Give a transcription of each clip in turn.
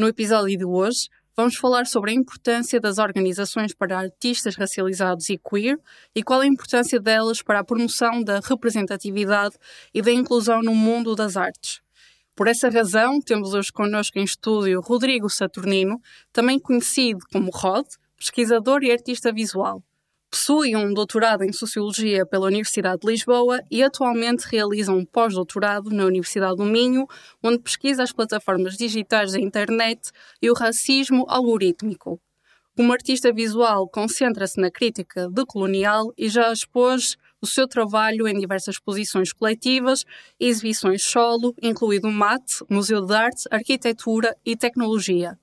No episódio de hoje, vamos falar sobre a importância das organizações para artistas racializados e queer e qual a importância delas para a promoção da representatividade e da inclusão no mundo das artes. Por essa razão, temos hoje connosco em estúdio Rodrigo Saturnino, também conhecido como Rod, pesquisador e artista visual. Possui um doutorado em Sociologia pela Universidade de Lisboa e atualmente realiza um pós-doutorado na Universidade do Minho, onde pesquisa as plataformas digitais da internet e o racismo algorítmico. Como artista visual, concentra-se na crítica decolonial e já expôs o seu trabalho em diversas exposições coletivas e exibições solo, incluindo MAT, Museu de Arte, Arquitetura e Tecnologia.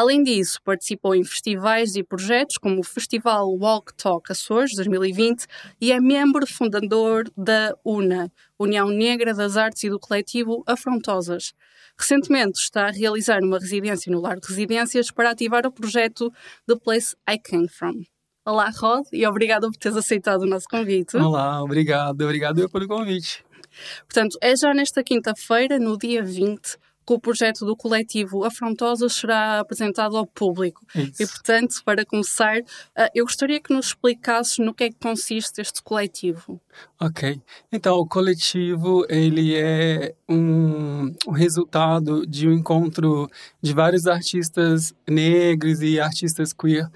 Além disso, participou em festivais e projetos como o Festival Walk Talk Açores 2020 e é membro fundador da UNA, União Negra das Artes e do coletivo Afrontosas. Recentemente está a realizar uma residência no Lar de Residências para ativar o projeto The Place I Came From. Olá, Rod, e obrigada por teres aceitado o nosso convite. Olá, obrigado, obrigado eu pelo convite. Portanto, é já nesta quinta-feira, no dia 20, que o projeto do coletivo Afrontosa será apresentado ao público. Isso. E, portanto, para começar, eh, eu gostaria que nos explicasses no que é que consiste este coletivo. Ok. Então, o coletivo, ele é um, um resultado de um encontro de vários artistas negros e artistas queer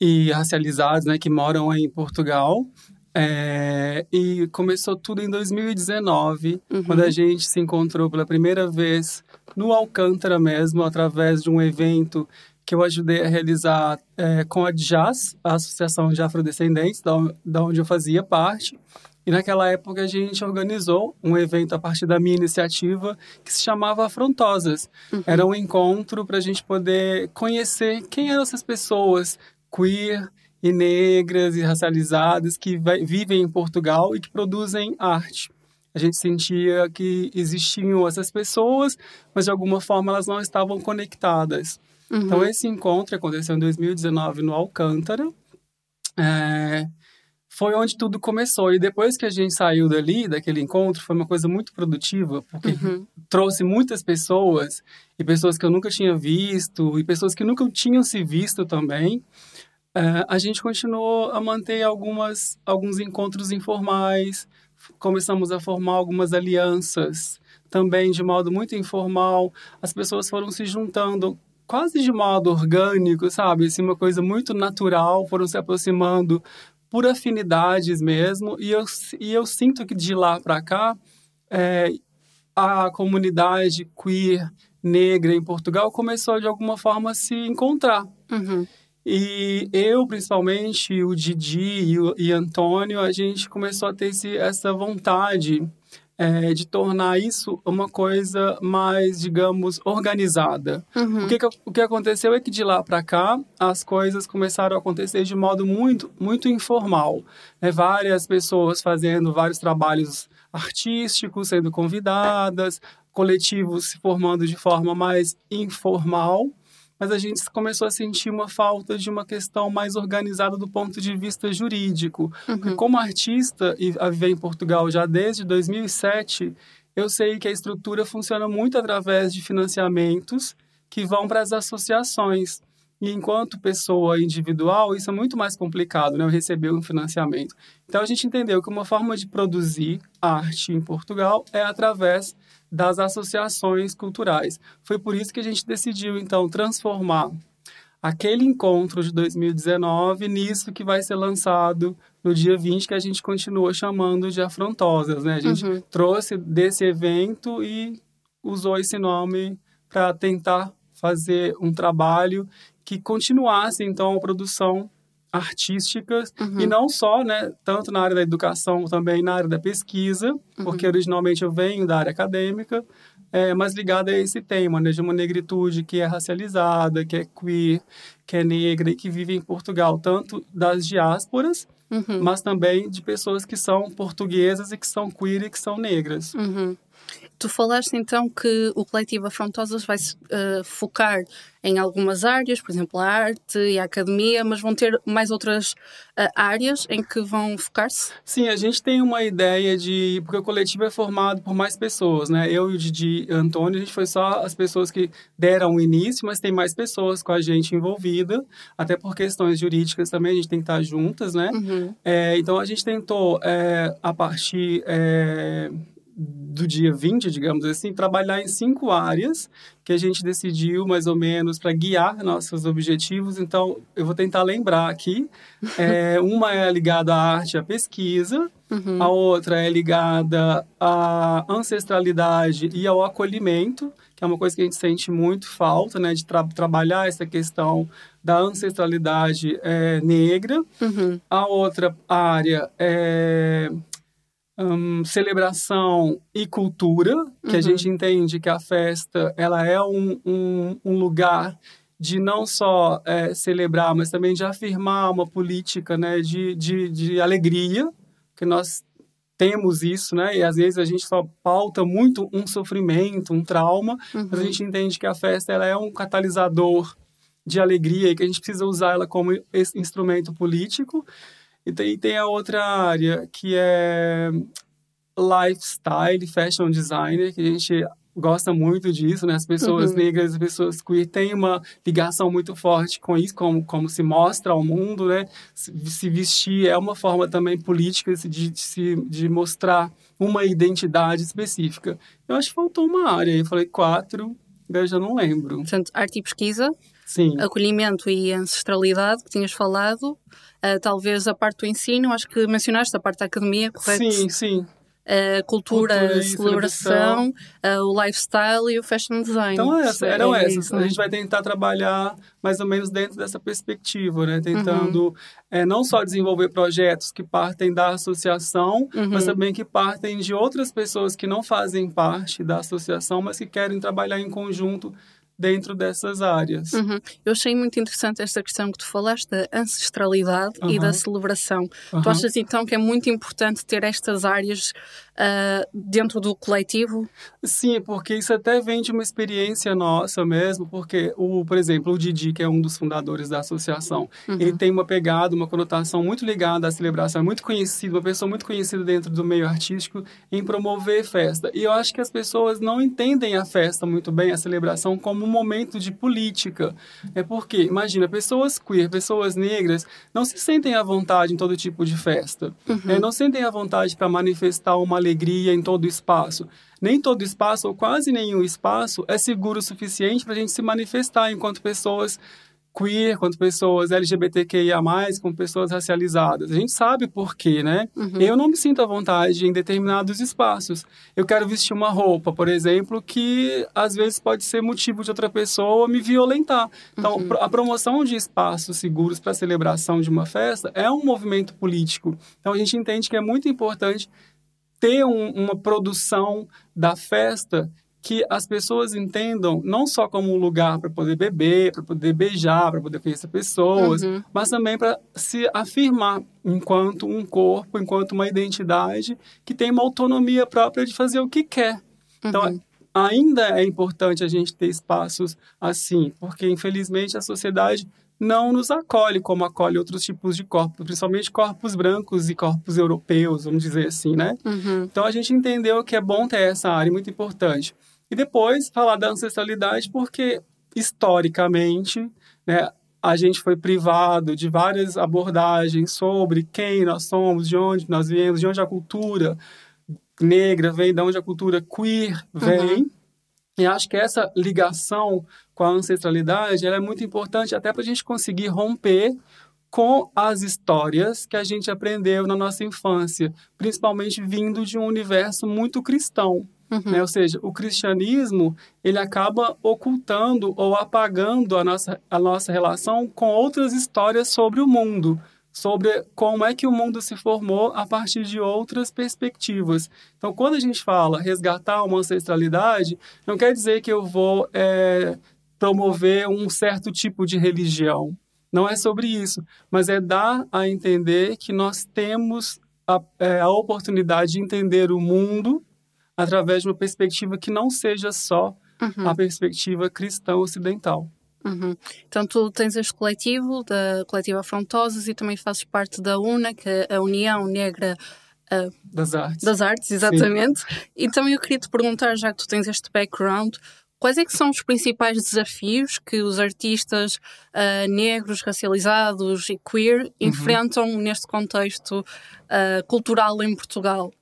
e racializados, né, que moram em Portugal. É, e começou tudo em 2019, Uhum. quando a gente se encontrou pela primeira vez no Alcântara mesmo, através de um evento que eu ajudei a realizar é, com a DJAS, a Associação de Afrodescendentes, da, da onde eu fazia parte. E naquela época a gente organizou um evento a partir da minha iniciativa que se chamava Afrontosas. Era um encontro para a gente poder conhecer quem eram essas pessoas queer e negras e racializadas que vivem em Portugal e que produzem arte. A gente sentia que existiam essas pessoas, mas de alguma forma elas não estavam conectadas. Então, esse encontro aconteceu em 2019 no Alcântara. É, foi onde tudo começou. E depois que a gente saiu dali, daquele encontro, foi uma coisa muito produtiva, porque trouxe muitas pessoas, e pessoas que eu nunca tinha visto, e pessoas que nunca tinham se visto também. É, a gente continuou a manter algumas, alguns encontros informais, começamos a formar algumas alianças, também de modo muito informal. As pessoas foram se juntando quase de modo orgânico, sabe? Assim, uma coisa muito natural, foram se aproximando por afinidades mesmo. E eu, e eu sinto que de lá para cá, é, a comunidade queer negra em Portugal começou de alguma forma a se encontrar. Uhum. E eu, principalmente, o Didi e o e Antônio, a gente começou a ter esse, essa vontade é, de tornar isso uma coisa mais, digamos, organizada. Uhum. O, que, o que aconteceu é que de lá para cá, as coisas começaram a acontecer de modo muito, muito informal. Né? Várias pessoas fazendo vários trabalhos artísticos, sendo convidadas, coletivos se formando de forma mais informal mas a gente começou a sentir uma falta de uma questão mais organizada do ponto de vista jurídico. Porque como artista e a viver em Portugal já desde 2007, eu sei que a estrutura funciona muito através de financiamentos que vão para as associações. E enquanto pessoa individual, isso é muito mais complicado, né? Eu receber um financiamento. Então a gente entendeu que uma forma de produzir arte em Portugal é através das associações culturais. Foi por isso que a gente decidiu, então, transformar aquele encontro de 2019 nisso que vai ser lançado no dia 20, que a gente continua chamando de Afrontosas, né? A gente Uhum. trouxe desse evento e usou esse nome para tentar fazer um trabalho que continuasse, então, a produção artísticas uhum. e não só, né, tanto na área da educação, também na área da pesquisa, uhum. porque originalmente eu venho da área acadêmica, é, mas ligada a esse tema, né, de uma negritude que é racializada, que é queer, que é negra e que vive em Portugal, tanto das diásporas, uhum. mas também de pessoas que são portuguesas e que são queer e que são negras. Uhum. Tu falaste então que o coletivo Afrontosas vai se uh, focar em algumas áreas, por exemplo, a arte e a academia, mas vão ter mais outras uh, áreas em que vão focar-se? Sim, a gente tem uma ideia de. Porque o coletivo é formado por mais pessoas, né? Eu e o Didi e Antônio, a gente foi só as pessoas que deram o início, mas tem mais pessoas com a gente envolvida, até por questões jurídicas também, a gente tem que estar juntas, né? Uhum. É, então a gente tentou, é, a partir. É, do dia 20, digamos assim, trabalhar em cinco áreas que a gente decidiu mais ou menos para guiar nossos objetivos. Então, eu vou tentar lembrar aqui. É, uma é ligada à arte e à pesquisa, uhum. a outra é ligada à ancestralidade e ao acolhimento, que é uma coisa que a gente sente muito falta, né, de tra trabalhar essa questão da ancestralidade é, negra. Uhum. A outra área é um, celebração e cultura, que uhum. a gente entende que a festa ela é um, um, um lugar de não só é, celebrar, mas também de afirmar uma política né, de, de, de alegria, que nós temos isso, né? E às vezes a gente só pauta muito um sofrimento, um trauma, uhum. mas a uhum. gente entende que a festa ela é um catalisador de alegria e que a gente precisa usar ela como instrumento político. E tem, tem a outra área que é lifestyle, fashion designer, que a gente gosta muito disso, né? As pessoas uhum. negras, as pessoas queer têm uma ligação muito forte com isso, como, como se mostra ao mundo, né? Se, se vestir é uma forma também política de, de, de mostrar uma identidade específica. Eu acho que faltou uma área, eu falei quatro, eu já não lembro. Portanto, arte e pesquisa, Sim. acolhimento e ancestralidade, que tinhas falado, Uh, talvez a parte do ensino, acho que mencionaste a parte da academia, correto? Sim, sim. Uh, cultura, cultura celebração, uh, o lifestyle e o fashion design. Então, essa, eram é essas. Isso, a gente vai tentar trabalhar mais ou menos dentro dessa perspectiva, né? Tentando uhum. é, não só desenvolver projetos que partem da associação, uhum. mas também que partem de outras pessoas que não fazem parte da associação, mas que querem trabalhar em conjunto dentro dessas áreas. Uhum. Eu achei muito interessante esta questão que tu falaste da ancestralidade uhum. e da celebração. Uhum. Tu achas então que é muito importante ter estas áreas uh, dentro do coletivo? Sim, porque isso até vem de uma experiência nossa mesmo, porque, o, por exemplo, o Didi, que é um dos fundadores da associação, uhum. ele tem uma pegada, uma conotação muito ligada à celebração, é muito conhecido, uma pessoa muito conhecida dentro do meio artístico em promover festa. E eu acho que as pessoas não entendem a festa muito bem, a celebração, como momento de política. É porque, imagina, pessoas queer, pessoas negras, não se sentem à vontade em todo tipo de festa. Uhum. É, não sentem à vontade para manifestar uma alegria alegria em todo espaço. Nem todo espaço, ou quase nenhum espaço, é seguro o suficiente para a gente se manifestar enquanto pessoas queer, quanto pessoas LGBTQIA+, com pessoas racializadas. A gente sabe por quê, né? Uhum. Eu não me sinto à vontade em determinados espaços. Eu quero vestir uma roupa, por exemplo, que às vezes pode ser motivo de outra pessoa me violentar. Então, uhum. a promoção de espaços seguros para celebração de uma festa é um movimento político. Então, a gente entende que é muito importante ter um, uma produção da festa que as pessoas entendam não só como um lugar para poder beber, para poder beijar, para poder conhecer pessoas, uhum. mas também para se afirmar enquanto um corpo, enquanto uma identidade que tem uma autonomia própria de fazer o que quer. Então, uhum. ainda é importante a gente ter espaços assim, porque infelizmente a sociedade não nos acolhe como acolhe outros tipos de corpos, principalmente corpos brancos e corpos europeus, vamos dizer assim, né? Uhum. Então a gente entendeu que é bom ter essa área, muito importante. E depois falar da ancestralidade, porque historicamente, né, a gente foi privado de várias abordagens sobre quem nós somos, de onde nós viemos, de onde a cultura negra vem, de onde a cultura queer vem. Uhum. E acho que essa ligação com a ancestralidade ela é muito importante até para a gente conseguir romper com as histórias que a gente aprendeu na nossa infância, principalmente vindo de um universo muito cristão. Uhum. Né? Ou seja, o cristianismo ele acaba ocultando ou apagando a nossa, a nossa relação com outras histórias sobre o mundo, sobre como é que o mundo se formou a partir de outras perspectivas. Então, quando a gente fala resgatar uma ancestralidade, não quer dizer que eu vou é, promover um certo tipo de religião. Não é sobre isso, mas é dar a entender que nós temos a, é, a oportunidade de entender o mundo através de uma perspectiva que não seja só uhum. a perspectiva cristã ocidental. Uhum. Então, tu tens este coletivo, da coletiva Afrontosas, e também fazes parte da UNA, que é a União Negra uh, das Artes. Das Artes, exatamente. Sim. E também eu queria te perguntar, já que tu tens este background, quais é que são os principais desafios que os artistas uh, negros, racializados e queer uhum. enfrentam neste contexto uh, cultural em Portugal?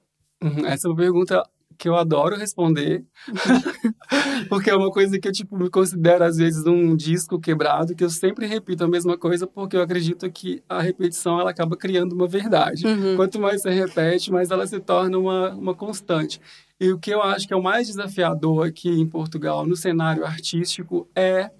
Uhum. Essa é uma pergunta que eu adoro responder, porque é uma coisa que eu tipo me considero às vezes um disco quebrado, que eu sempre repito a mesma coisa, porque eu acredito que a repetição ela acaba criando uma verdade. Uhum. Quanto mais você repete, mais ela se torna uma, uma constante. E o que eu acho que é o mais desafiador aqui em Portugal, no cenário artístico, é,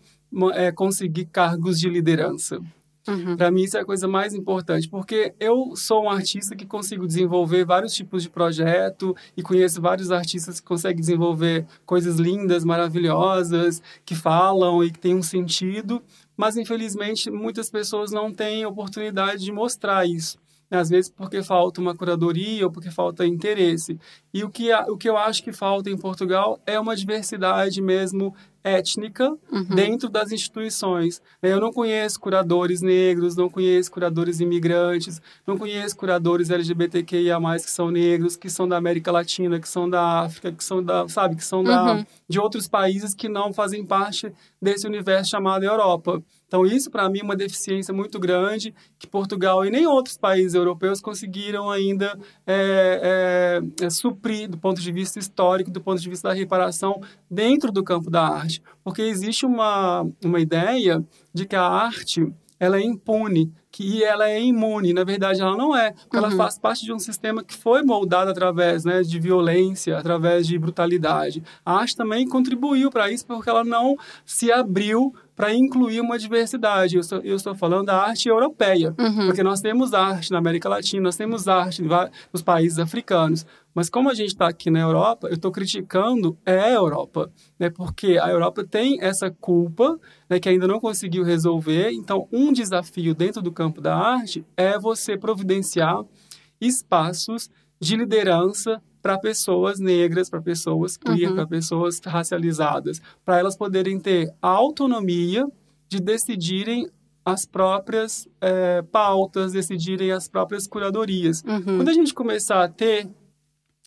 é conseguir cargos de liderança. Uhum. Para mim, isso é a coisa mais importante, porque eu sou um artista que consigo desenvolver vários tipos de projeto e conheço vários artistas que conseguem desenvolver coisas lindas, maravilhosas, que falam e que têm um sentido, mas infelizmente muitas pessoas não têm oportunidade de mostrar isso às vezes porque falta uma curadoria ou porque falta interesse. E o que, o que eu acho que falta em Portugal é uma diversidade mesmo étnica uhum. dentro das instituições. Eu não conheço curadores negros, não conheço curadores imigrantes, não conheço curadores LGBTQIA+, que são negros, que são da América Latina, que são da África, que são da, sabe, que são da, uhum. de outros países que não fazem parte desse universo chamado Europa. Então, isso para mim é uma deficiência muito grande que Portugal e nem outros países europeus conseguiram ainda é, é, é, suprir do ponto de vista histórico, do ponto de vista da reparação dentro do campo da arte. Porque existe uma, uma ideia de que a arte ela é impune, que ela é imune. Na verdade, ela não é, porque uhum. ela faz parte de um sistema que foi moldado através né, de violência, através de brutalidade. A arte também contribuiu para isso, porque ela não se abriu para incluir uma diversidade. Eu estou, eu estou falando da arte europeia, uhum. porque nós temos arte na América Latina, nós temos arte nos países africanos. Mas como a gente está aqui na Europa, eu estou criticando é a Europa, né? porque a Europa tem essa culpa né, que ainda não conseguiu resolver. Então, um desafio dentro do campo da arte é você providenciar espaços de liderança para pessoas negras, para pessoas queer, uhum. para pessoas racializadas, para elas poderem ter a autonomia de decidirem as próprias é, pautas, decidirem as próprias curadorias. Uhum. Quando a gente começar a ter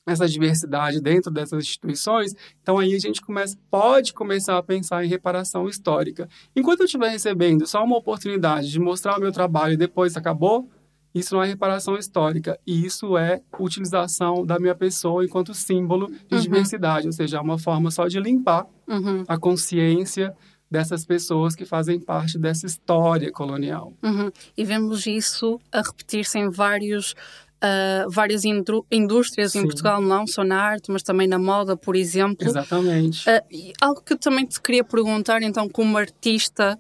essa diversidade dentro dessas instituições, então aí a gente começa, pode começar a pensar em reparação histórica. Enquanto eu estiver recebendo só uma oportunidade de mostrar o meu trabalho e depois acabou, isso não é reparação histórica, e isso é utilização da minha pessoa enquanto símbolo de uhum. diversidade, ou seja, é uma forma só de limpar uhum. a consciência dessas pessoas que fazem parte dessa história colonial. Uhum. E vemos isso a repetir-se em vários Uh, várias indústrias Sim. em Portugal, não só na arte, mas também na moda, por exemplo. Exatamente. Uh, algo que eu também te queria perguntar, então, como artista,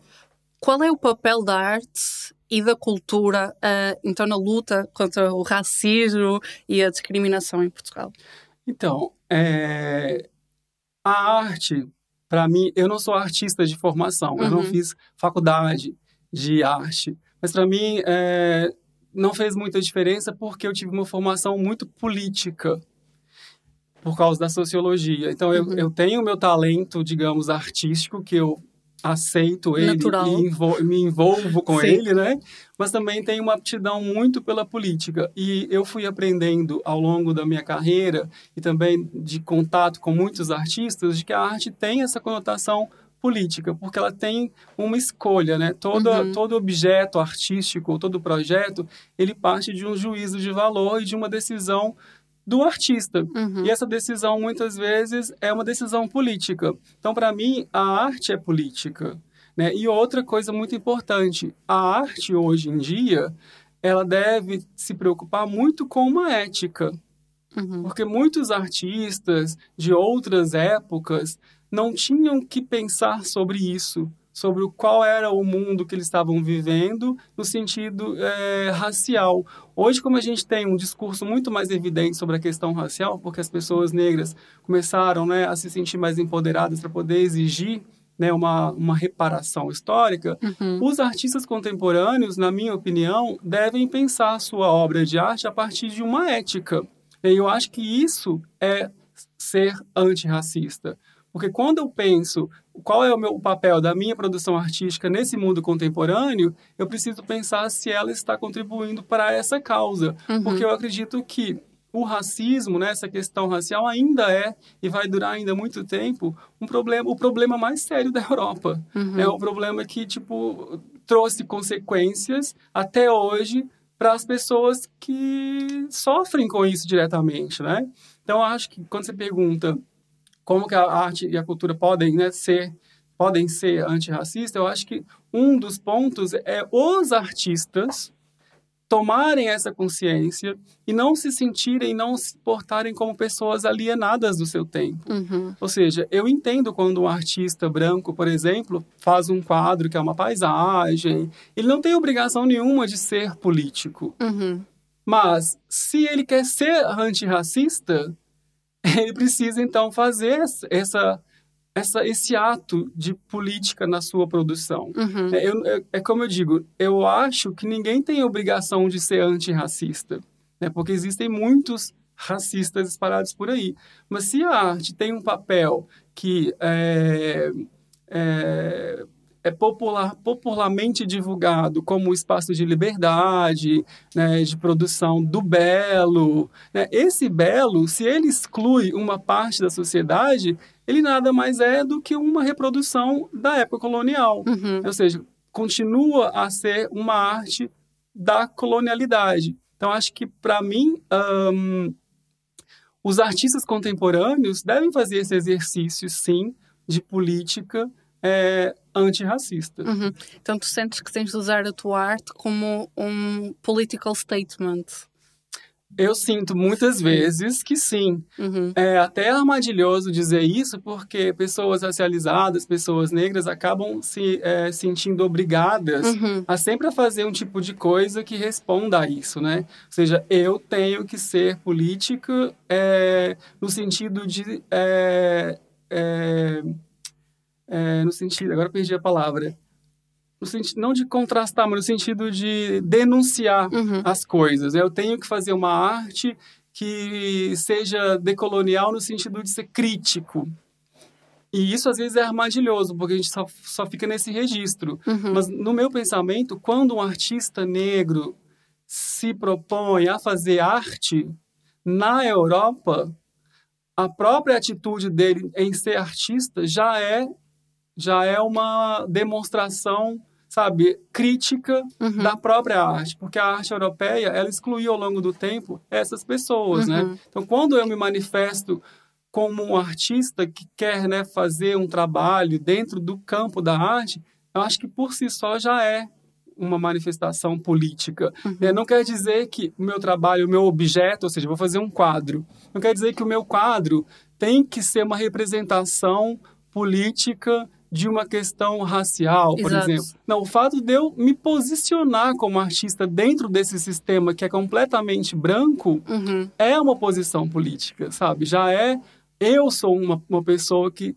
qual é o papel da arte e da cultura, uh, então, na luta contra o racismo e a discriminação em Portugal? Então, é... a arte, para mim, eu não sou artista de formação, uhum. eu não uhum. fiz faculdade de arte, mas para mim é... não fez muita diferença porque eu tive uma formação muito política por causa da sociologia. Então, eu, uhum. eu tenho o meu talento, digamos, artístico, que eu aceito ele e envol me envolvo com Sim. ele, né? Mas também tenho uma aptidão muito pela política. E eu fui aprendendo ao longo da minha carreira e também de contato com muitos artistas de que a arte tem essa conotação política, porque ela tem uma escolha, né? Todo, uhum. todo objeto artístico, todo projeto, ele parte de um juízo de valor e de uma decisão do artista. Uhum. E essa decisão, muitas vezes, é uma decisão política. Então, para mim, a arte é política. Né? E outra coisa muito importante, a arte, hoje em dia, ela deve se preocupar muito com uma ética. Uhum. Porque muitos artistas de outras épocas não tinham que pensar sobre isso, sobre qual era o mundo que eles estavam vivendo no sentido é, racial. Hoje, como a gente tem um discurso muito mais evidente sobre a questão racial, porque as pessoas negras começaram né, a se sentir mais empoderadas para poder exigir né, uma, uma reparação histórica, uhum. os artistas contemporâneos, na minha opinião, devem pensar sua obra de arte a partir de uma ética. E eu acho que isso é ser antirracista. Porque quando eu penso qual é o meu papel da minha produção artística nesse mundo contemporâneo, eu preciso pensar se ela está contribuindo para essa causa. Uhum. Porque eu acredito que o racismo, né, essa questão racial ainda é e vai durar ainda muito tempo um problema, o problema mais sério da Europa. Uhum. É um problema que tipo trouxe consequências até hoje para as pessoas que sofrem com isso diretamente, né? Então acho que quando você pergunta como que a arte e a cultura podem né, ser podem ser antirracistas, eu acho que um dos pontos é os artistas tomarem essa consciência e não se sentirem, não se portarem como pessoas alienadas do seu tempo. Uhum. Ou seja, eu entendo quando um artista branco, por exemplo, faz um quadro que é uma paisagem, ele não tem obrigação nenhuma de ser político. Uhum. Mas se ele quer ser antirracista, ele precisa então fazer essa essa, esse ato de política na sua produção. Uhum. É, eu, é, é, como eu digo, eu acho que ninguém tem obrigação de ser antirracista, né? porque existem muitos racistas espalhados por aí. Mas se a arte tem um papel que é, é, é popular, popularmente divulgado como espaço de liberdade, né, de produção do belo, né, esse belo, se ele exclui uma parte da sociedade, ele nada mais é do que uma reprodução da época colonial. Uhum. Ou seja, continua a ser uma arte da colonialidade. Então, acho que, para mim, os artistas contemporâneos devem fazer esse exercício, sim, de política é, antirracista. Uhum. Então, tu sentes que tens de usar a tua arte como um political statement? Eu sinto muitas vezes que sim. Uhum. É até armadilhoso dizer isso, porque pessoas racializadas, pessoas negras, acabam se é, sentindo obrigadas uhum. a sempre fazer um tipo de coisa que responda a isso, né? Ou seja, eu tenho que ser política é, no sentido de. É, é, no sentido. Agora perdi a palavra no sentido, não de contrastar, mas no sentido de denunciar uhum. as coisas. Eu tenho que fazer uma arte que seja decolonial no sentido de ser crítico. E isso às vezes é armadilhoso, porque a gente só, só fica nesse registro. Uhum. Mas no meu pensamento, quando um artista negro se propõe a fazer arte na Europa, a própria atitude dele em ser artista já é já é uma demonstração sabe, crítica uhum. da própria arte, porque a arte europeia, ela excluiu ao longo do tempo essas pessoas, né? uhum. né? Então, quando eu me manifesto como um artista que quer, né, fazer um trabalho dentro do campo da arte, eu acho que por si só já é uma manifestação política. Uhum. É, não quer dizer que o meu trabalho, o meu objeto, ou seja, vou fazer um quadro, não quer dizer que o meu quadro tem que ser uma representação política de uma questão racial, por Exato. exemplo. Não, o fato de eu me posicionar como artista dentro desse sistema que é completamente branco uhum. é uma posição política, sabe? Já é. Eu sou uma, uma pessoa que,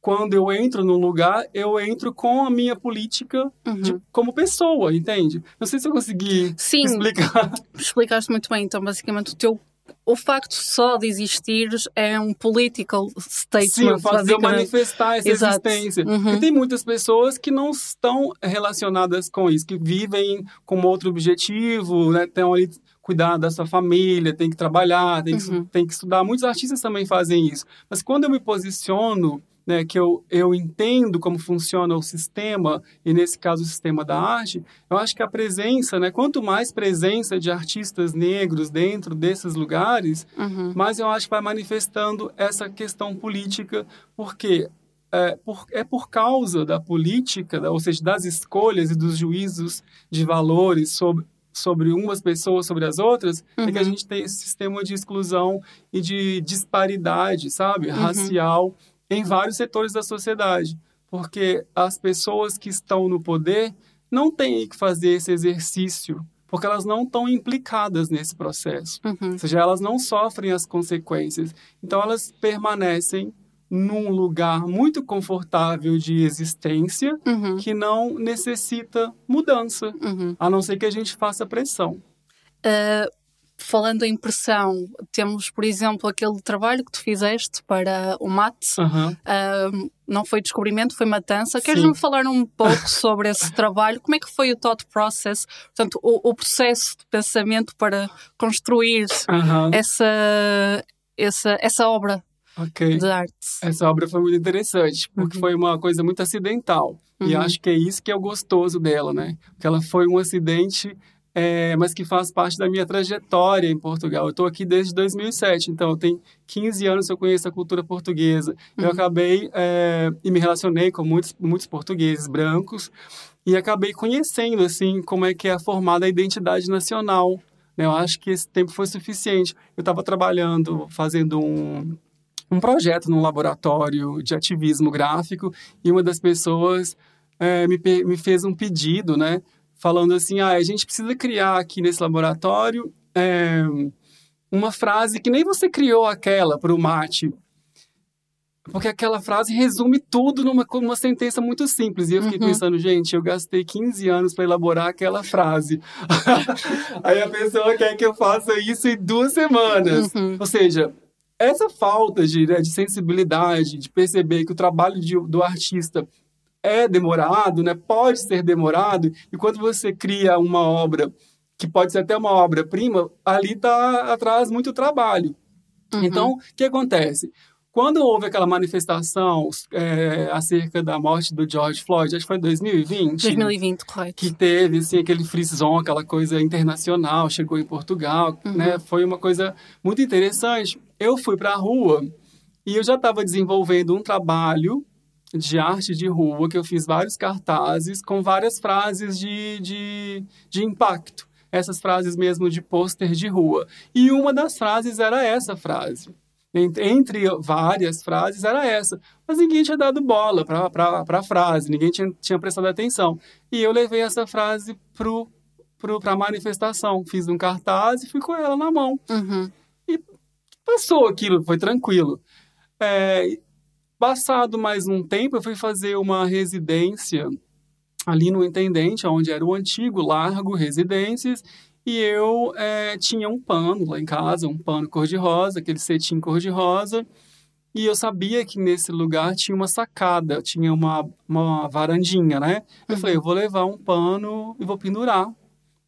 quando eu entro num lugar, eu entro com a minha política uhum. de, como pessoa, entende? Não sei se eu consegui Sim, explicar. Explicaste muito bem. Então, basicamente, o teu o facto só de existires é um political statement. Sim, eu manifestar essa Exato. existência. Uhum. Porque tem muitas pessoas que não estão relacionadas com isso, que vivem com outro objetivo, né? Estão ali cuidar da sua família, tem que trabalhar, tem que, uhum. tem que estudar. Muitos artistas também fazem isso. Mas quando eu me posiciono né, que eu, eu entendo como funciona o sistema, e nesse caso o sistema da arte, eu acho que a presença, né, quanto mais presença de artistas negros dentro desses lugares, uhum. mais eu acho que vai manifestando essa questão política, porque é por, é por causa da política, ou seja, das escolhas e dos juízos de valores sobre sobre umas pessoas sobre as outras, uhum. é que a gente tem esse sistema de exclusão e de disparidade, sabe, uhum. racial em vários setores da sociedade, porque as pessoas que estão no poder não têm que fazer esse exercício porque elas não estão implicadas nesse processo. Uhum. Ou seja, elas não sofrem as consequências. Então, elas permanecem num lugar muito confortável de existência uhum. que não necessita mudança, uhum. a não ser que a gente faça pressão. Uh, falando em pressão, temos, por exemplo, aquele trabalho que tu fizeste para o MAT. Uhum. Uh, não foi descobrimento, foi matança. Queres-me falar um pouco sobre esse trabalho? Como é que foi o thought process? Portanto, o, o processo de pensamento para construir essa, essa, essa obra okay. de arte. Essa obra foi muito interessante, porque uhum. foi uma coisa muito acidental. Uhum. E acho que é isso que é o gostoso dela, né? Porque ela foi um acidente, é, mas que faz parte da minha trajetória em Portugal. Eu estou aqui desde 2007, então tem 15 anos que eu conheço a cultura portuguesa. Uhum. Eu acabei é, e me relacionei com muitos, muitos portugueses brancos e acabei conhecendo, assim, como é que é formada a identidade nacional. Né? Eu acho que esse tempo foi suficiente. Eu estava trabalhando, fazendo um um projeto num laboratório de ativismo gráfico e uma das pessoas é, me, me fez um pedido, né? Falando assim, ah, a gente precisa criar aqui nesse laboratório é, uma frase que nem você criou aquela para o mate. Porque aquela frase resume tudo numa, numa sentença muito simples. E eu fiquei uhum. pensando, gente, eu gastei 15 anos para elaborar aquela frase. Aí a pessoa quer que eu faça isso em duas semanas. Uhum. Ou seja, essa falta de, né, de sensibilidade, de perceber que o trabalho de, do artista é demorado, né, pode ser demorado, e quando você cria uma obra que pode ser até uma obra-prima, ali está atrás muito trabalho. Uhum. Então, o que acontece? Quando houve aquela manifestação é, acerca da morte do George Floyd, acho que foi em 2020. 2020, correto. Que teve, assim, aquele frisson, aquela coisa internacional, chegou em Portugal, uhum. né? Foi uma coisa muito interessante. Eu fui para a rua e eu já estava desenvolvendo um trabalho de arte de rua, que eu fiz vários cartazes com várias frases de, de, de impacto. Essas frases mesmo de pôster de rua. E uma das frases era essa frase entre várias frases, era essa. Mas ninguém tinha dado bola para a frase, ninguém tinha, tinha prestado atenção. E eu levei essa frase para a manifestação. Fiz um cartaz e fui com ela na mão. Uhum. E passou aquilo, foi tranquilo. É, passado mais um tempo, eu fui fazer uma residência ali no Intendente, onde era o antigo Largo Residências, e eu é, tinha um pano lá em casa, um pano cor-de-rosa, aquele cetim cor-de-rosa. E eu sabia que nesse lugar tinha uma sacada, tinha uma, uma varandinha, né? Eu falei, eu vou levar um pano e vou pendurar.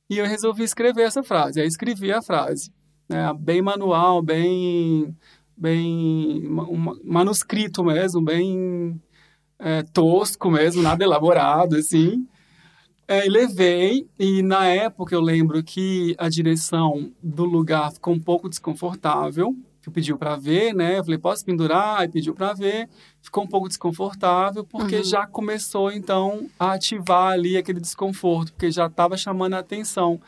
E eu resolvi escrever essa frase. Aí escrevi a frase. Né? Bem manual, bem, bem um manuscrito mesmo, bem é, tosco mesmo, nada elaborado, assim. É, levei, e na época eu lembro que a direção do lugar ficou um pouco desconfortável, que pediu para ver, né? Eu falei, posso pendurar? E pediu para ver. Ficou um pouco desconfortável, porque uhum. já começou, então, a ativar ali aquele desconforto, porque já estava chamando a atenção.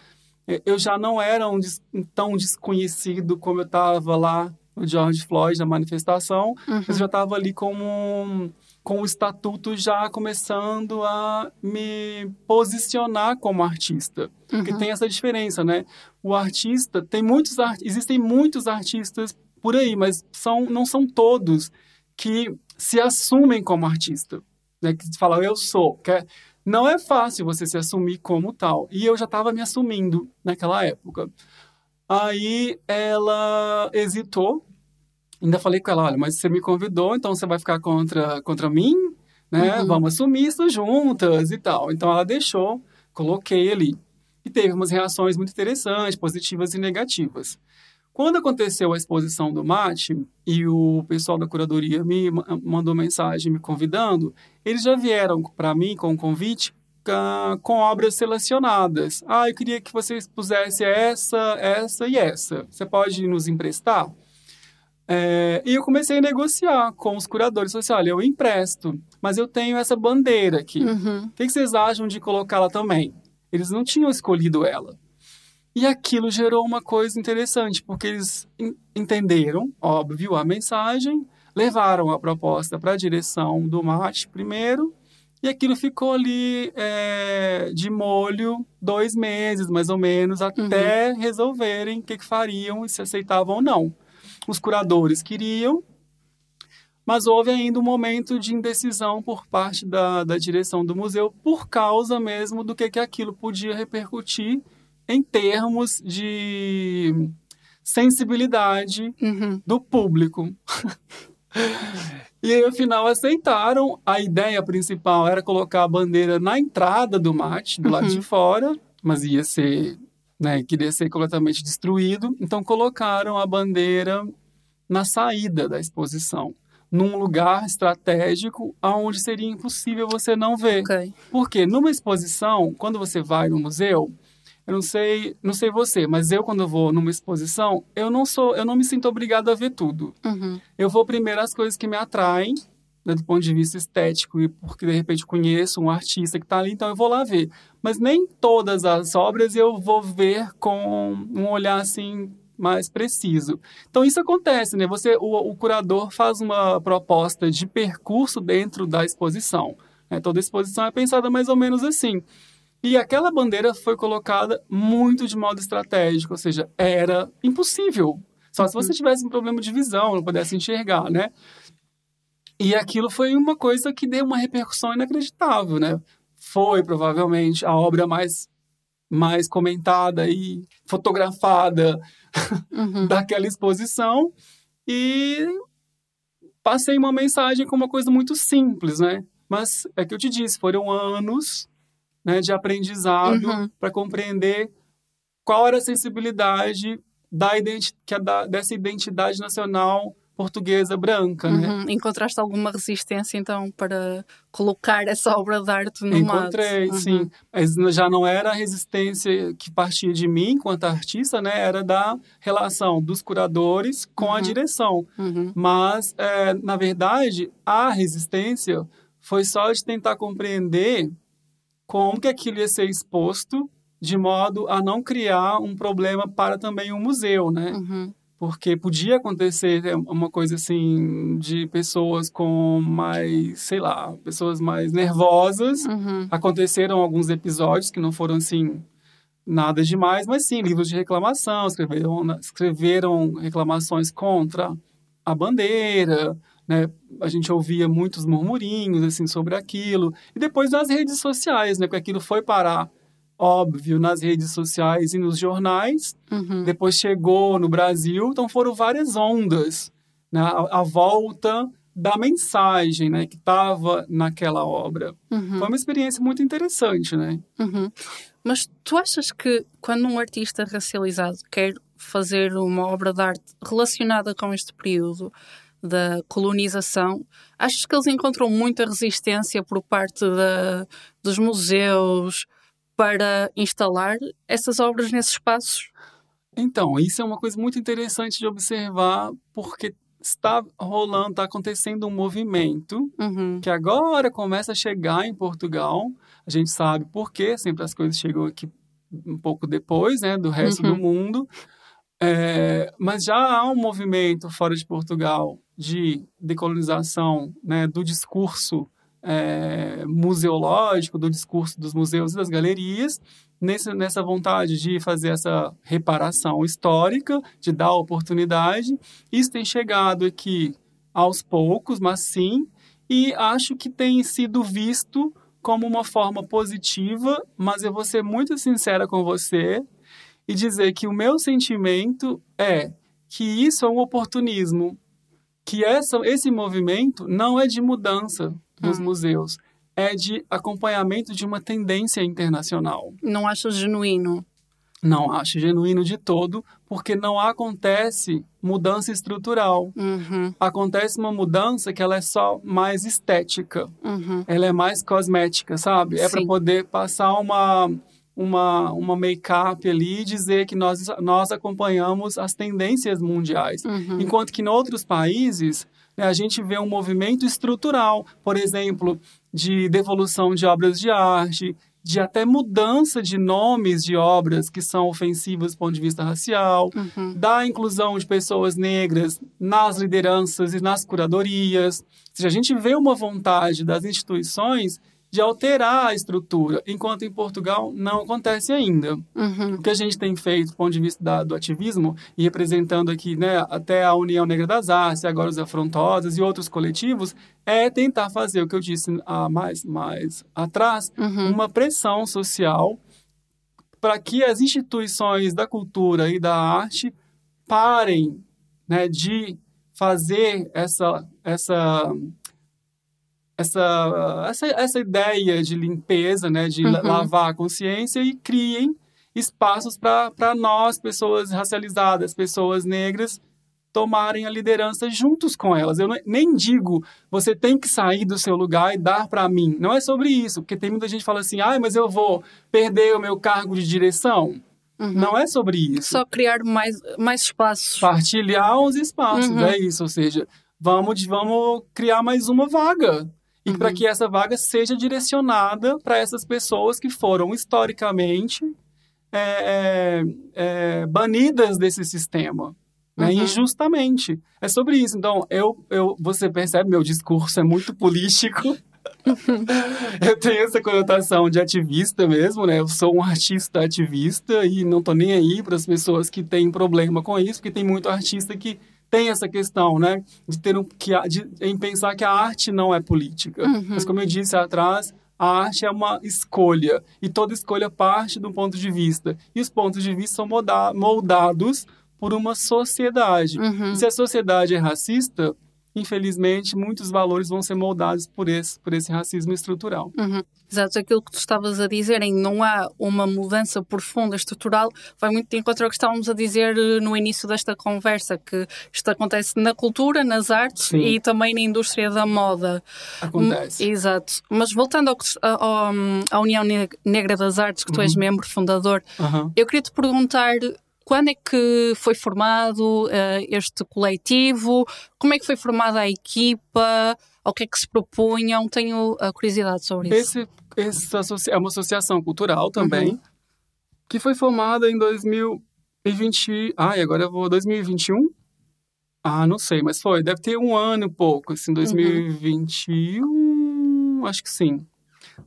É, eu já não era um des tão desconhecido como eu estava lá no George Floyd, na manifestação, uhum. mas eu já estava ali como... Com o estatuto já começando a me posicionar como artista. Uhum. Porque tem essa diferença, né? O artista, tem muitos art... existem muitos artistas por aí, mas são, não são todos que se assumem como artista. Né? Que falam, eu sou. Que é... Não é fácil você se assumir como tal. E eu já estava me assumindo naquela época. Aí ela hesitou ainda falei com ela, olha, mas você me convidou, então você vai ficar contra, contra mim, né? Uhum. Vamos assumir isso juntas e tal. Então ela deixou, coloquei ali. E teve umas reações muito interessantes, positivas e negativas. Quando aconteceu a exposição do mate e o pessoal da curadoria me mandou mensagem me convidando, eles já vieram para mim com um convite com obras selecionadas. Ah, eu queria que vocês pusessem essa, essa e essa. Você pode nos emprestar? É, e eu comecei a negociar com os curadores. Falei assim, olha, eu empresto, mas eu tenho essa bandeira aqui. Uhum. O que, que vocês acham de colocá-la também? Eles não tinham escolhido ela. E aquilo gerou uma coisa interessante, porque eles entenderam, óbvio, a mensagem, levaram a proposta para a direção do MAT primeiro, e aquilo ficou ali é, de molho dois meses, mais ou menos, até uhum. resolverem o que, que fariam e se aceitavam ou não. Os curadores queriam, mas houve ainda um momento de indecisão por parte da, da direção do museu, por causa mesmo do que, que aquilo podia repercutir em termos de sensibilidade uhum. do público. e aí, afinal, aceitaram. A ideia principal era colocar a bandeira na entrada do mate, do uhum. lado de uhum. fora, mas ia ser, né, queria ser completamente destruído. Então, colocaram a bandeira na saída da exposição num lugar estratégico aonde seria impossível você não ver. Okay. Porque numa exposição, quando você vai no museu, eu não sei, não sei você, mas eu quando eu vou numa exposição, eu não sou, eu não me sinto obrigado a ver tudo. Uhum. Eu vou primeiro às coisas que me atraem, né, do ponto de vista estético e porque de repente conheço um artista que está ali, então eu vou lá ver. Mas nem todas as obras eu vou ver com um olhar assim mais preciso. Então isso acontece, né? Você, o, o curador faz uma proposta de percurso dentro da exposição. Né? Toda exposição é pensada mais ou menos assim. E aquela bandeira foi colocada muito de modo estratégico, ou seja, era impossível. Só se você uhum. tivesse um problema de visão, não pudesse enxergar, né? E aquilo foi uma coisa que deu uma repercussão inacreditável, né? Foi provavelmente a obra mais mais comentada e fotografada uhum. daquela exposição e passei uma mensagem com uma coisa muito simples, né? Mas é que eu te disse, foram anos né, de aprendizado uhum. para compreender qual era a sensibilidade da identi é da, dessa identidade nacional portuguesa branca, né? uhum. né? Encontraste alguma resistência, então, para colocar essa obra de arte no Encontrei, uhum. sim. Mas já não era a resistência que partia de mim, enquanto artista, né? Era da relação dos curadores com uhum. a direção. Uhum. Mas, é, na verdade, a resistência foi só de tentar compreender como que aquilo ia ser exposto de modo a não criar um problema para também o museu, né? Uhum porque podia acontecer é, uma coisa assim de pessoas com mais, sei lá, pessoas mais nervosas. Uhum. Aconteceram alguns episódios que não foram assim nada demais, mas sim livros de reclamação, escreveram, escreveram reclamações contra a bandeira, né? A gente ouvia muitos murmurinhos assim sobre aquilo e depois nas redes sociais, né? Porque aquilo foi parar óbvio nas redes sociais e nos jornais. Uhum. Depois chegou no Brasil, então foram várias ondas, né? a, a volta da mensagem, né, que estava naquela obra. Uhum. Foi uma experiência muito interessante, né? Uhum. Mas tu achas que quando um artista racializado quer fazer uma obra de arte relacionada com este período da colonização, achas que eles encontram muita resistência por parte da, dos museus, para instalar essas obras nesses espaços? Então, isso é uma coisa muito interessante de observar, porque está rolando, está acontecendo um movimento uhum. que agora começa a chegar em Portugal. A gente sabe por quê, sempre as coisas chegam aqui um pouco depois, né, do resto uhum. do mundo. É, mas já há um movimento fora de Portugal de decolonização né, do discurso é, museológico, do discurso dos museus e das galerias, nesse, nessa vontade de fazer essa reparação histórica, de dar oportunidade. Isso tem chegado aqui aos poucos, mas sim, e acho que tem sido visto como uma forma positiva, mas eu vou ser muito sincera com você e dizer que o meu sentimento é que isso é um oportunismo, que essa, esse movimento não é de mudança, dos hum. museus é de acompanhamento de uma tendência internacional. Não acho genuíno? Não acho genuíno de todo, porque não acontece mudança estrutural. Uhum. Acontece uma mudança que ela é só mais estética. Uhum. Ela é mais cosmética, sabe? É para poder passar uma uma, uma make-up ali e dizer que nós, nós acompanhamos as tendências mundiais. Uhum. Enquanto que em outros países né, a gente vê um movimento estrutural, por exemplo, de devolução de obras de arte, de até mudança de nomes de obras que são ofensivas do ponto de vista racial, Uhum. da inclusão de pessoas negras nas lideranças e nas curadorias. Ou seja, a gente vê uma vontade das instituições de alterar a estrutura, enquanto em Portugal não acontece ainda. Uhum. O que a gente tem feito do ponto de vista da- do ativismo, e representando aqui né, até a União Negra das Artes, agora os Afrontosas e outros coletivos, é tentar fazer o que eu disse ah, mais, mais atrás, Uhum. uma pressão social para que as instituições da cultura e da arte parem né, de fazer essa, essa, essa, essa, essa ideia de limpeza, né, de Uhum. lavar a consciência e criem espaços para nós, pessoas racializadas, pessoas negras, tomarem a liderança juntos com elas. Eu nem digo você tem que sair do seu lugar e dar para mim. Não é sobre isso, porque tem muita gente que fala assim, ah, mas eu vou perder o meu cargo de direção. Uhum. Não é sobre isso. Só criar mais, mais espaços. Partilhar os espaços, Uhum. é isso. Ou seja, vamos, vamos criar mais uma vaga. E Uhum. para que essa vaga seja direcionada para essas pessoas que foram historicamente é, é, é, banidas desse sistema. Né, Uhum. injustamente. É sobre isso. Então, eu, eu, você percebe, meu discurso é muito político. eu tenho essa conotação de ativista mesmo, né? Eu sou um artista ativista e não tô nem aí para as pessoas que têm problema com isso, porque tem muito artista que tem essa questão, né? De ter um, que, de, em pensar que a arte não é política. Uhum. Mas como eu disse atrás, a arte é uma escolha e toda escolha parte de um ponto de vista. E os pontos de vista são molda- moldados por uma sociedade. Uhum. E se a sociedade é racista, infelizmente, muitos valores vão ser moldados por esse, por esse racismo estrutural. Uhum. Exato, aquilo que tu estavas a dizer em não há uma mudança profunda estrutural, vai muito de encontro ao que estávamos a dizer eh, no início desta conversa, que isto acontece na cultura, nas artes Sim. e também na indústria da moda. Acontece. Hum, Exato. Mas voltando ao ao- ao- à União Ne- Negra das Artes, que tu és membro fundador, Aham. eu queria te perguntar quando é que foi formado eh, este coletivo, como é que foi formada a equipa, ao que é que se propunham, tenho a curiosidade sobre isso. Esse, essa é uma associação cultural também, que foi formada em 2020. Ai, agora eu vou. 2021? Ah, não sei, mas foi. Deve ter um ano e pouco, assim, 2021. Acho que sim.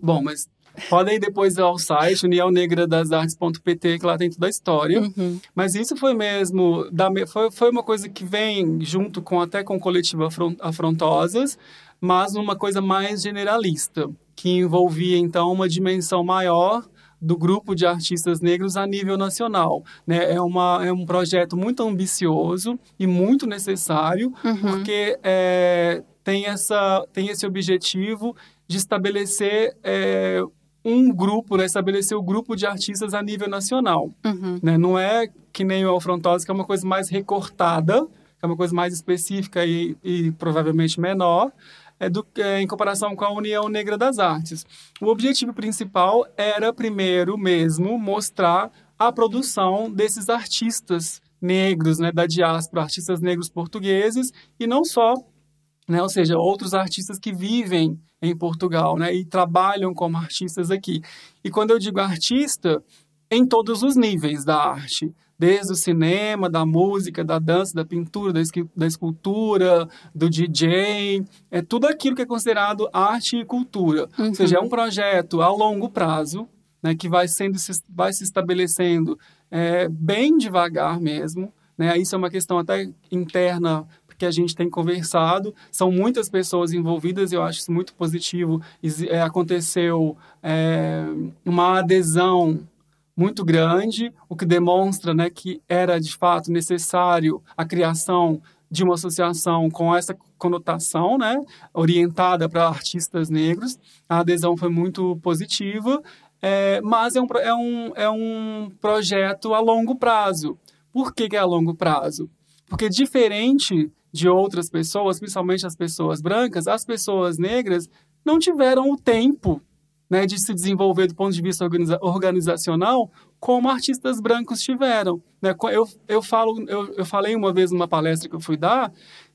Bom, mas podem ir depois ao site uniãonegradasartes.pt, que lá tem toda a história. Uhum. Mas isso foi mesmo, da, foi, foi uma coisa que vem junto com até com o coletivo Afron- Afrontosas, mas uma coisa mais generalista, que envolvia então uma dimensão maior do grupo de artistas negros a nível nacional. Né? É, uma, é um projeto muito ambicioso e muito necessário, Uhum. porque é, tem, essa, tem esse objetivo de estabelecer é, um grupo, né? estabelecer o grupo de artistas a nível nacional Uhum. né? Não é que nem o Alfrontose, que é uma coisa mais recortada, que é uma coisa mais específica e, e provavelmente menor, é do, é, em comparação com a União Negra das Artes. O objetivo principal era, primeiro mesmo, mostrar a produção desses artistas negros, né, da diáspora, artistas negros portugueses, e não só né? Ou seja, outros artistas que vivem em Portugal, né? E trabalham como artistas aqui. E quando eu digo artista, em todos os níveis da arte, desde o cinema, da música, da dança, da pintura, da, da escultura, do DJ, é tudo aquilo que é considerado arte e cultura. Ou seja, é um projeto a longo prazo, né? Que vai sendo se- vai se estabelecendo é, bem devagar mesmo. Né? Isso é uma questão até interna que a gente tem conversado. São muitas pessoas envolvidas e eu acho isso muito positivo. É, aconteceu é, uma adesão muito grande, o que demonstra né, que era de fato necessário a criação de uma associação com essa conotação, né, orientada para artistas negros. A adesão foi muito positiva, é, mas é um, é, um, é um projeto a longo prazo. Por que, que é a longo prazo? Porque diferente de outras pessoas, principalmente as pessoas brancas, as pessoas negras não tiveram o tempo né, de se desenvolver do ponto de vista organiza- organizacional como artistas brancos tiveram. Né? Eu, eu, falo, eu, eu falei uma vez numa palestra que eu fui dar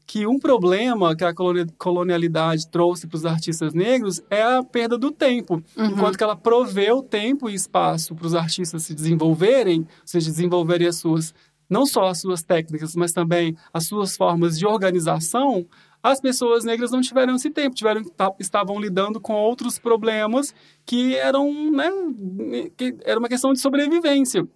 que um problema que a colonialidade trouxe para os artistas negros é a perda do tempo. Uhum. Enquanto que ela proveu tempo e espaço para os artistas se desenvolverem, ou seja, desenvolverem as suas, não só as suas técnicas, mas também as suas formas de organização, as pessoas negras não tiveram esse tempo, tiveram estavam lidando com outros problemas que eram, né, que era uma questão de sobrevivência.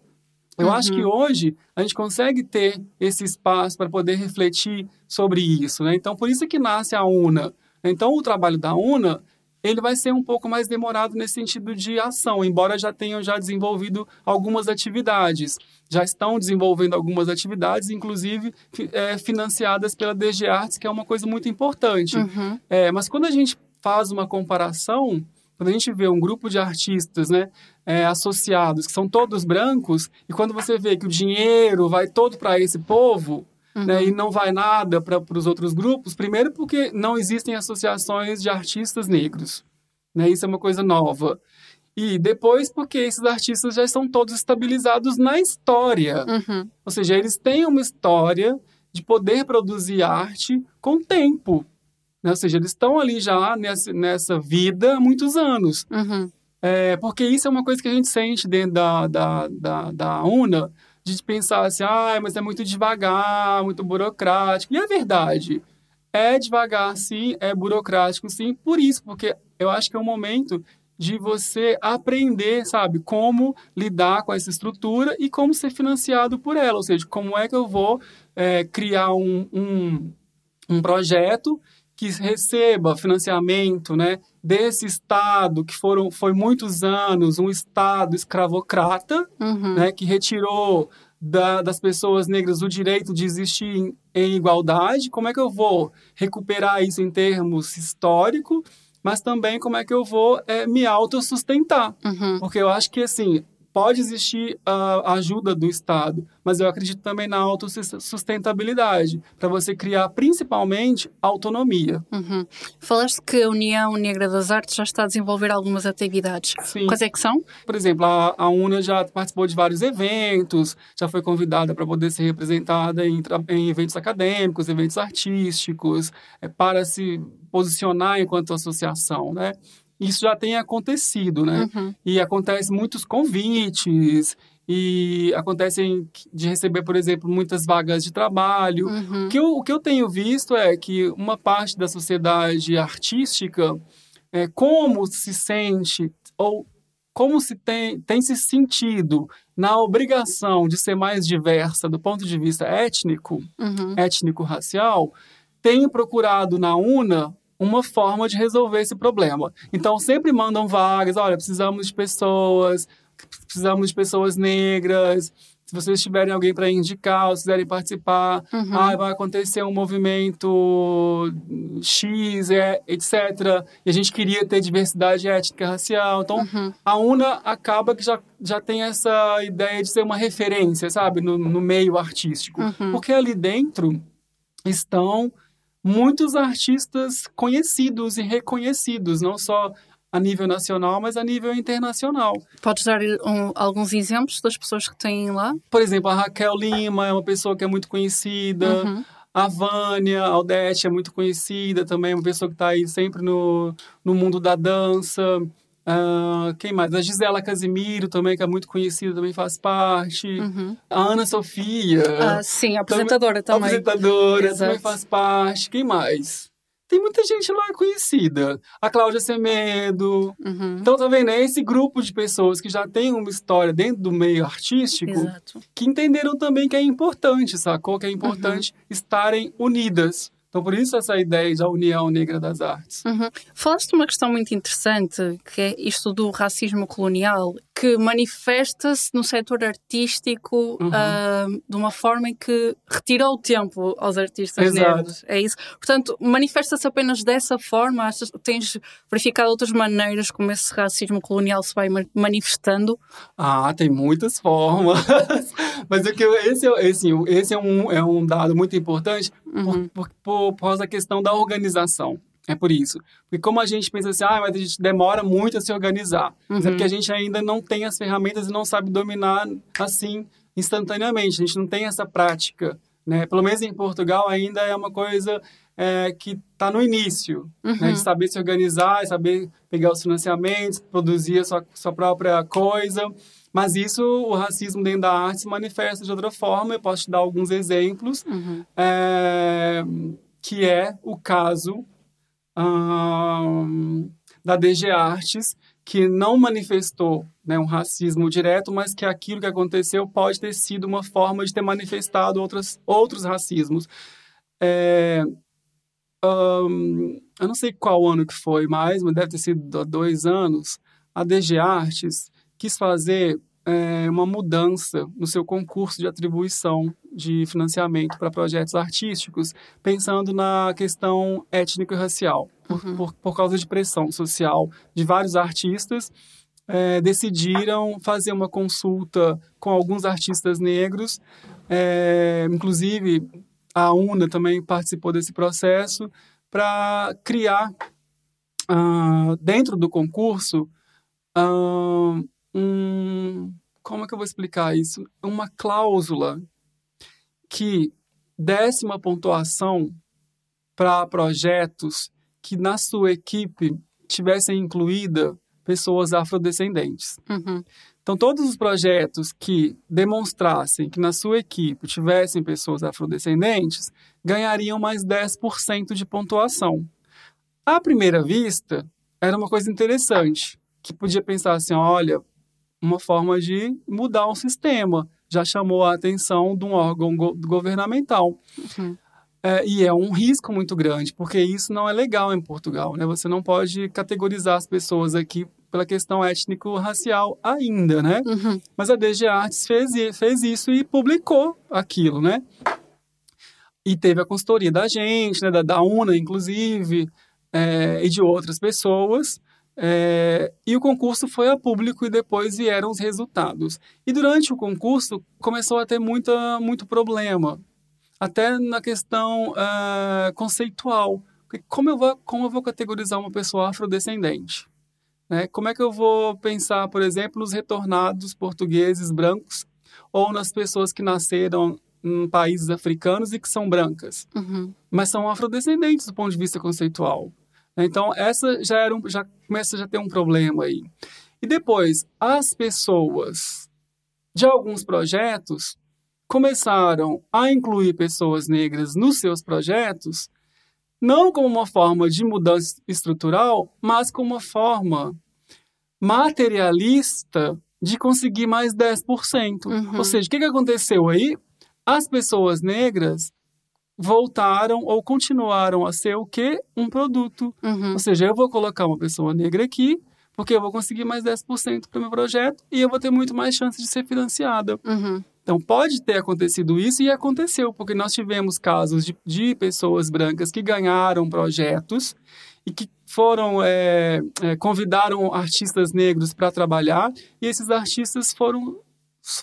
Eu uhum. acho que hoje a gente consegue ter esse espaço para poder refletir sobre isso, né? Então, por isso que nasce a UNA. Então, o trabalho da UNA ele vai ser um pouco mais demorado nesse sentido de ação, embora já tenham já desenvolvido algumas atividades. Já estão desenvolvendo algumas atividades, inclusive é, financiadas pela DG Arts, que é uma coisa muito importante. Uhum. É, mas quando a gente faz uma comparação, quando a gente vê um grupo de artistas né, é, associados, que são todos brancos, e quando você vê que o dinheiro vai todo para esse povo, uhum. né, e não vai nada para os outros grupos, primeiro porque não existem associações de artistas negros. Né, isso é uma coisa nova. E depois porque esses artistas já estão todos estabilizados na história. Uhum. Ou seja, eles têm uma história de poder produzir arte com tempo. Né? Ou seja, eles estão ali já nessa, nessa vida há muitos anos. Uhum. É, porque isso é uma coisa que a gente sente dentro da, da, da, da UNA, de pensar assim, ah, mas é muito devagar, muito burocrático. E é verdade. É devagar, sim, é burocrático, sim, por isso, porque eu acho que é um momento de você aprender, sabe, como lidar com essa estrutura e como ser financiado por ela. Ou seja, como é que eu vou é, criar um, um, um projeto que receba financiamento né, desse Estado, que foram, foi muitos anos um Estado escravocrata, uhum. né, que retirou da, das pessoas negras o direito de existir em, em, igualdade, como é que eu vou recuperar isso em termos históricos, mas também como é que eu vou é, me autossustentar. Uhum. Porque eu acho que, assim, pode existir a ajuda do Estado, mas eu acredito também na autossustentabilidade, para você criar principalmente autonomia. Uhum. Falaste que a União Negra das Artes já está a desenvolver algumas atividades. Sim. Quais é que são? Por exemplo, a, a UNA já participou de vários eventos, já foi convidada para poder ser representada em, em, eventos acadêmicos, eventos artísticos, é, para se posicionar enquanto associação, né? Isso já tem acontecido, né? Uhum. E acontece muitos convites e acontecem de receber, por exemplo, muitas vagas de trabalho. Uhum. O, que eu, o que eu tenho visto é que uma parte da sociedade artística, é, como se sente ou como se tem, tem se sentido na obrigação de ser mais diversa do ponto de vista étnico, uhum. étnico-racial, tem procurado na UNA uma forma de resolver esse problema. Então, sempre mandam vagas, olha, precisamos de pessoas, precisamos de pessoas negras, se vocês tiverem alguém para indicar, se quiserem participar, uhum. ah, vai acontecer um movimento X, é, etc. E a gente queria ter diversidade étnica racial. Então, uhum. a UNA acaba que já, já tem essa ideia de ser uma referência, sabe, no, no meio artístico. Uhum. Porque ali dentro estão muitos artistas conhecidos e reconhecidos, não só a nível nacional, mas a nível internacional. Podes dar um, alguns exemplos das pessoas que têm lá? Por exemplo, a Raquel Lima é uma pessoa que é muito conhecida. Uhum. A Vânia Aldete é muito conhecida também, uma pessoa que está aí sempre no, no mundo da dança. Uh, quem mais? A Gisela Casimiro também, que é muito conhecida, também faz parte. Uhum. A Ana Sofia. Ah, sim, apresentadora também. Apresentadora Exato. também faz parte. Quem mais? Tem muita gente lá conhecida. A Cláudia Semedo. Uhum. Então, tá vendo? É esse grupo de pessoas que já tem uma história dentro do meio artístico Exato. que entenderam também que é importante, sacou? Que é importante uhum. estarem unidas. Então, por isso essa ideia da União Negra das Artes. Uhum. Falaste de uma questão muito interessante, que é isto do racismo colonial que manifesta-se no setor artístico uhum. uh, de uma forma em que retirou o tempo aos artistas Exato. negros. É isso. Portanto, manifesta-se apenas dessa forma? Tens verificado outras maneiras como esse racismo colonial se vai manifestando? Ah, tem muitas formas. Mas é que esse, esse, esse é, um, é um dado muito importante uhum. por, por, por causa da questão da organização. É por isso. Porque como a gente pensa assim, ah, mas a gente demora muito a se organizar. Uhum. Mas é porque a gente ainda não tem as ferramentas e não sabe dominar assim instantaneamente. A gente não tem essa prática né? Pelo menos em Portugal ainda é uma coisa é, que está no início, Uhum. né? De saber se organizar, saber pegar os financiamentos, produzir a sua, sua própria coisa. Mas isso, o racismo dentro da arte se manifesta de outra forma. Eu posso te dar alguns exemplos, Uhum. é, que é o caso ahn, da DG Artes, que não manifestou né, um racismo direto, mas que aquilo que aconteceu pode ter sido uma forma de ter manifestado outras, outros racismos. É, ahn, eu não sei qual ano que foi mais, mas deve ter sido dois anos. A DG Artes quis fazer é, uma mudança no seu concurso de atribuição de financiamento para projetos artísticos, pensando na questão étnico e racial, por, Uhum. por, por causa de pressão social de vários artistas. é, decidiram fazer uma consulta com alguns artistas negros, é, inclusive a UNA também participou desse processo, para criar, ah, dentro do concurso, ah, um, como é que eu vou explicar isso? Uma cláusula que desse uma pontuação para projetos que na sua equipe tivessem incluída pessoas afrodescendentes. Uhum. Então, todos os projetos que demonstrassem que na sua equipe tivessem pessoas afrodescendentes ganhariam mais 10% de pontuação. À primeira vista, era uma coisa interessante, que podia pensar assim, olha, uma forma de mudar um sistema. Já chamou a atenção de um órgão go- governamental. Uhum. É, e é um risco muito grande, porque isso não é legal em Portugal, né? Você não pode categorizar as pessoas aqui pela questão étnico-racial ainda, né? Uhum. Mas a DG Artes fez, fez isso e publicou aquilo, né? E teve a consultoria da gente, né? Da, da UNA, inclusive, é, e de outras pessoas. É, e o concurso foi a público e depois vieram os resultados. E durante o concurso começou a ter muita, muito problema, até na questão ah, conceitual. Como eu, vou, como eu vou categorizar uma pessoa afrodescendente? Né? Como é que eu vou pensar, por exemplo, nos retornados portugueses brancos ou nas pessoas que nasceram em países africanos e que são brancas, Uhum. mas são afrodescendentes do ponto de vista conceitual? Né? Então, essa já, era um, já começa a já ter um problema aí. E depois, as pessoas de alguns projetos começaram a incluir pessoas negras nos seus projetos, não como uma forma de mudança estrutural, mas como uma forma materialista de conseguir mais 10%. Uhum. Ou seja, o que, que aconteceu aí? As pessoas negras voltaram ou continuaram a ser o quê? Um produto. Uhum. Ou seja, eu vou colocar uma pessoa negra aqui, porque eu vou conseguir mais 10% para o meu projeto e eu vou ter muito mais chance de ser financiada. Uhum. Então, pode ter acontecido isso e aconteceu, porque nós tivemos casos de, de pessoas brancas que ganharam projetos e que foram, é, é, convidaram artistas negros para trabalhar e esses artistas foram,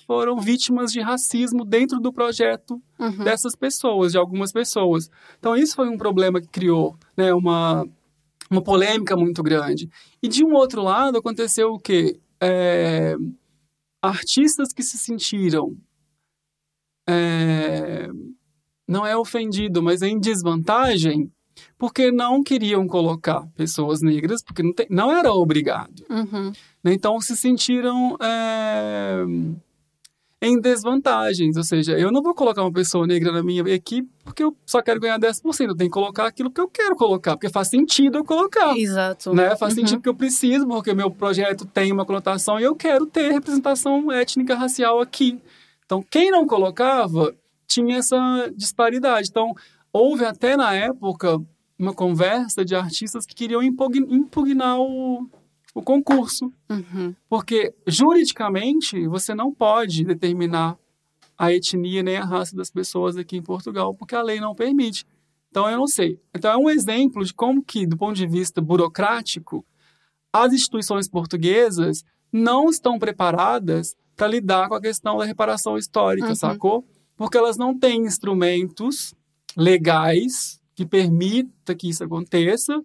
foram vítimas de racismo dentro do projeto Uhum. dessas pessoas, de algumas pessoas. Então, isso foi um problema que criou né, uma, uma polêmica muito grande. E, de um outro lado, aconteceu o quê? É, artistas que se sentiram é, não é ofendido, mas em desvantagem, porque não queriam colocar pessoas negras, porque não, não era obrigado. Uhum. né? Então se sentiram é, em desvantagens. Ou seja, eu não vou colocar uma pessoa negra na minha equipe porque eu só quero ganhar 10%. Eu tenho que colocar aquilo que eu quero colocar, porque faz sentido eu colocar. Exato. Né? Faz Uhum. sentido que eu preciso, porque o meu projeto tem uma conotação e eu quero ter representação étnica racial aqui. Então, quem não colocava tinha essa disparidade. Então, houve até na época uma conversa de artistas que queriam impugn- impugnar o, o concurso, Uhum. porque juridicamente você não pode determinar a etnia nem a raça das pessoas aqui em Portugal, porque a lei não permite. Então eu não sei. Então é um exemplo de como que, do ponto de vista burocrático, as instituições portuguesas não estão preparadas para lidar com a questão da reparação histórica, Uhum. sacou? Porque elas não têm instrumentos legais que permita que isso aconteça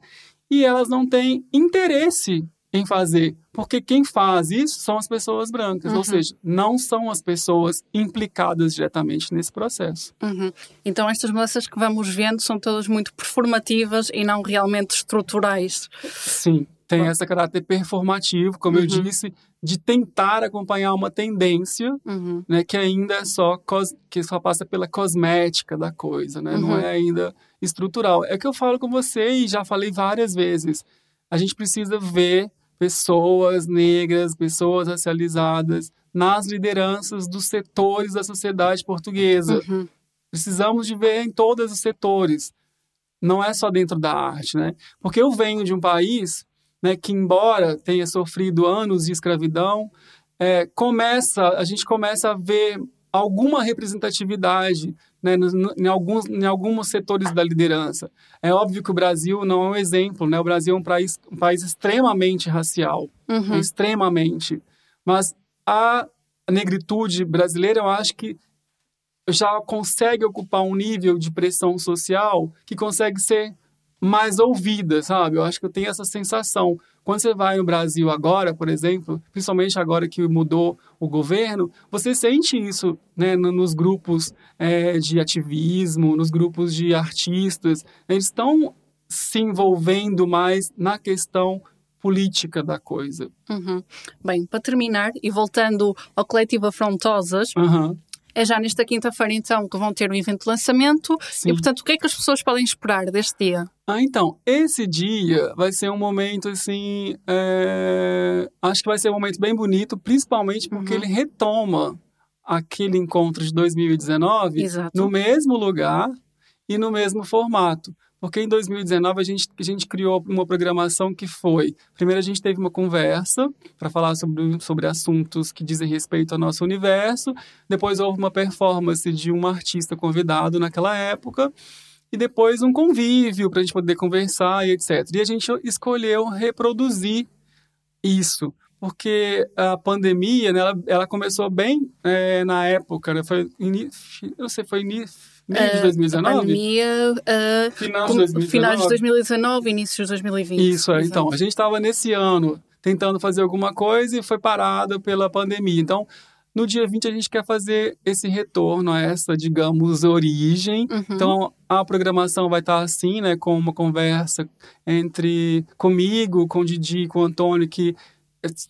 e elas não têm interesse em fazer, porque quem faz isso são as pessoas brancas, Uhum. ou seja, não são as pessoas implicadas diretamente nesse processo. Uhum. Então estas mudanças que vamos vendo são todas muito performativas e não realmente estruturais. Sim, tem esse caráter performativo, como eu Uhum. disse, de tentar acompanhar uma tendência, Uhum. né, que ainda é só cos- que só passa pela cosmética da coisa, né? Não Uhum. é ainda estrutural. É que eu falo com você e já falei várias vezes. A gente precisa ver pessoas negras, pessoas racializadas nas lideranças dos setores da sociedade portuguesa. Uhum. Precisamos de ver em todos os setores. Não é só dentro da arte, né? Porque eu venho de um país né, que, embora tenha sofrido anos de escravidão, é, começa, a gente começa a ver alguma representatividade né, em, alguns, em alguns setores da liderança. É óbvio que o Brasil não é um exemplo, né? O Brasil é um país, um país extremamente racial, Uhum. extremamente. Mas a negritude brasileira, eu acho que já consegue ocupar um nível de pressão social que consegue ser mais ouvida, sabe? Eu acho que eu tenho essa sensação. Quando você vai no Brasil agora, por exemplo, principalmente agora que mudou o governo, você sente isso né, no- nos grupos é, de ativismo, nos grupos de artistas. Eles estão se envolvendo mais na questão política da coisa. Uhum. Bem, para terminar, e voltando ao coletivo Afrontosas, Aham, é já nesta quinta-feira então que vão ter o evento de lançamento. sim. E portanto, o que é que as pessoas podem esperar deste dia? Ah, então, esse dia vai ser um momento, assim, é, acho que vai ser um momento bem bonito, principalmente porque Uhum. ele retoma aquele encontro de 2019 Exato. no mesmo lugar e no mesmo formato. Porque em 2019 a gente, a gente criou uma programação que foi: primeiro a gente teve uma conversa para falar sobre, sobre assuntos que dizem respeito ao nosso universo, depois houve uma performance de um artista convidado naquela época, e depois um convívio para a gente poder conversar e etc. E a gente escolheu reproduzir isso, porque a pandemia, né, ela, ela começou bem é, na época, né, foi, ini, eu sei, foi ini, meio de Eh, A 2019? pandemia, uh, Final de com- 2019? finais de 2019, inícios de 2020. Isso, é. Então, a gente estava nesse ano tentando fazer alguma coisa e foi parado pela pandemia. Então, no dia 20 a gente quer fazer esse retorno a essa, digamos, origem. Uhum. Então, a programação vai estar assim, né, com uma conversa entre comigo, com o Didi, com o Antônio, que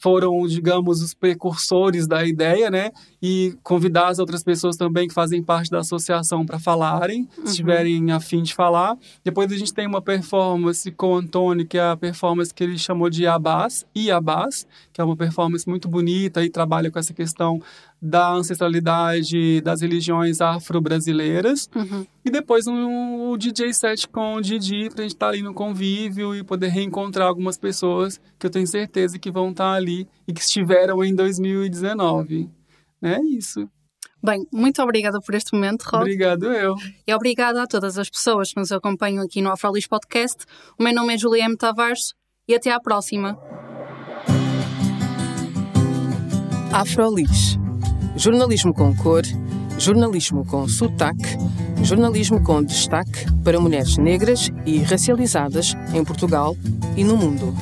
foram, digamos, os precursores da ideia, né? E convidar as outras pessoas também que fazem parte da associação para falarem, Uhum. se estiverem a fim de falar. Depois a gente tem uma performance com o Antônio, que é a performance que ele chamou de Abás, Iabás, que é uma performance muito bonita e trabalha com essa questão da ancestralidade das religiões afro-brasileiras. Uhum. E depois um, o DJ set com o Didi pra gente estar ali no convívio e poder reencontrar algumas pessoas que eu tenho certeza que vão estar ali e que estiveram em 2019. É isso. Bem, muito obrigada por este momento, Rod. Obrigado eu. E obrigada a todas as pessoas que nos acompanham aqui no Afrolis Podcast. O meu nome é Juliana Tavares e até à próxima. Afrolis. Jornalismo com cor, jornalismo com sotaque, jornalismo com destaque para mulheres negras e racializadas em Portugal e no mundo.